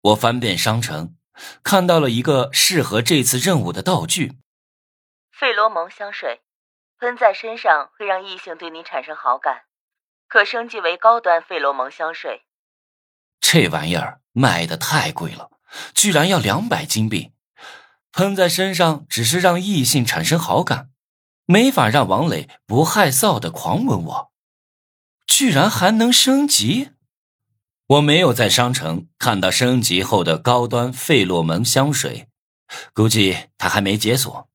我翻遍商城，看到了一个适合这次任务的道具——费罗蒙香水，喷在身上会让异性对你产生好感，可升级为高端费罗蒙香水。这玩意儿卖的太贵了，居然要两百金币。喷在身上只是让异性产生好感，没法让王磊不害臊的狂吻我。居然还能升级！我没有在商城看到升级后的高端费洛蒙香水，估计它还没解锁。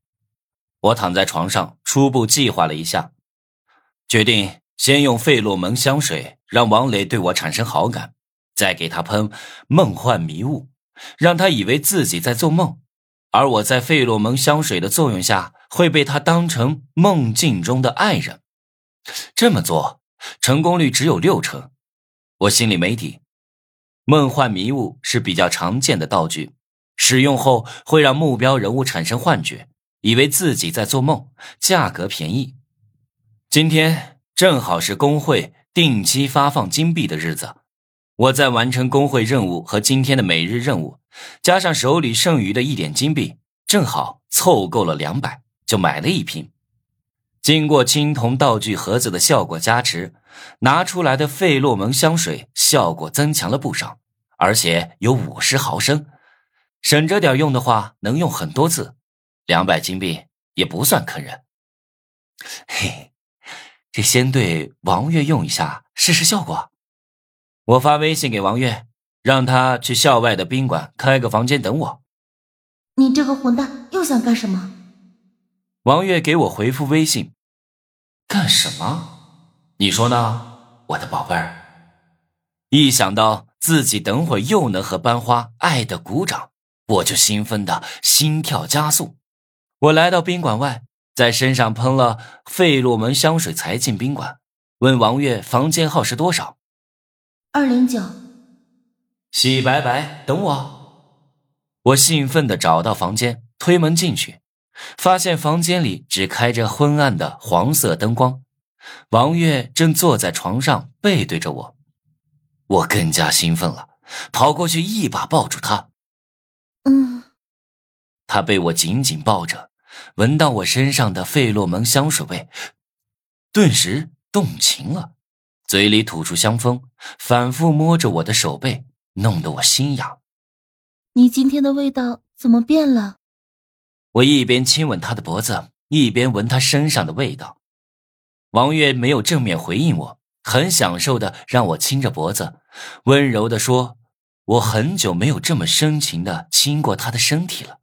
我躺在床上，初步计划了一下，决定先用费洛蒙香水让王磊对我产生好感，再给他喷梦幻迷雾，让他以为自己在做梦。而我在费洛蒙香水的作用下，会被他当成梦境中的爱人。这么做成功率只有六成，我心里没底。梦幻迷雾是比较常见的道具，使用后会让目标人物产生幻觉，以为自己在做梦。价格便宜。今天正好是工会定期发放金币的日子，我在完成工会任务和今天的每日任务。加上手里剩余的一点金币，正好凑够了两百，就买了一瓶。经过青铜道具盒子的效果加持，拿出来的费洛蒙香水效果增强了不少，而且有五十毫升，省着点用的话能用很多次。两百金币也不算坑人。嘿，这先对王月用一下试试效果。我发微信给王月。让他去校外的宾馆开个房间等我。你这个混蛋又想干什么？王月给我回复微信：“干什么？你说呢，我的宝贝儿？”一想到自己等会又能和班花爱的鼓掌，我就兴奋的心跳加速。我来到宾馆外，在身上喷了费洛蒙香水才进宾馆，问王月房间号是多少？二零九。洗白白，等我！我兴奋的找到房间，推门进去，发现房间里只开着昏暗的黄色灯光，王月正坐在床上背对着我，我更加兴奋了，跑过去一把抱住他。嗯，他被我紧紧抱着，闻到我身上的费洛蒙香水味，顿时动情了，嘴里吐出香风，反复摸着我的手背。弄得我心痒。你今天的味道怎么变了？我一边亲吻他的脖子，一边闻他身上的味道。王月没有正面回应我，很享受的让我亲着脖子，温柔的说：“我很久没有这么深情的亲过他的身体了。”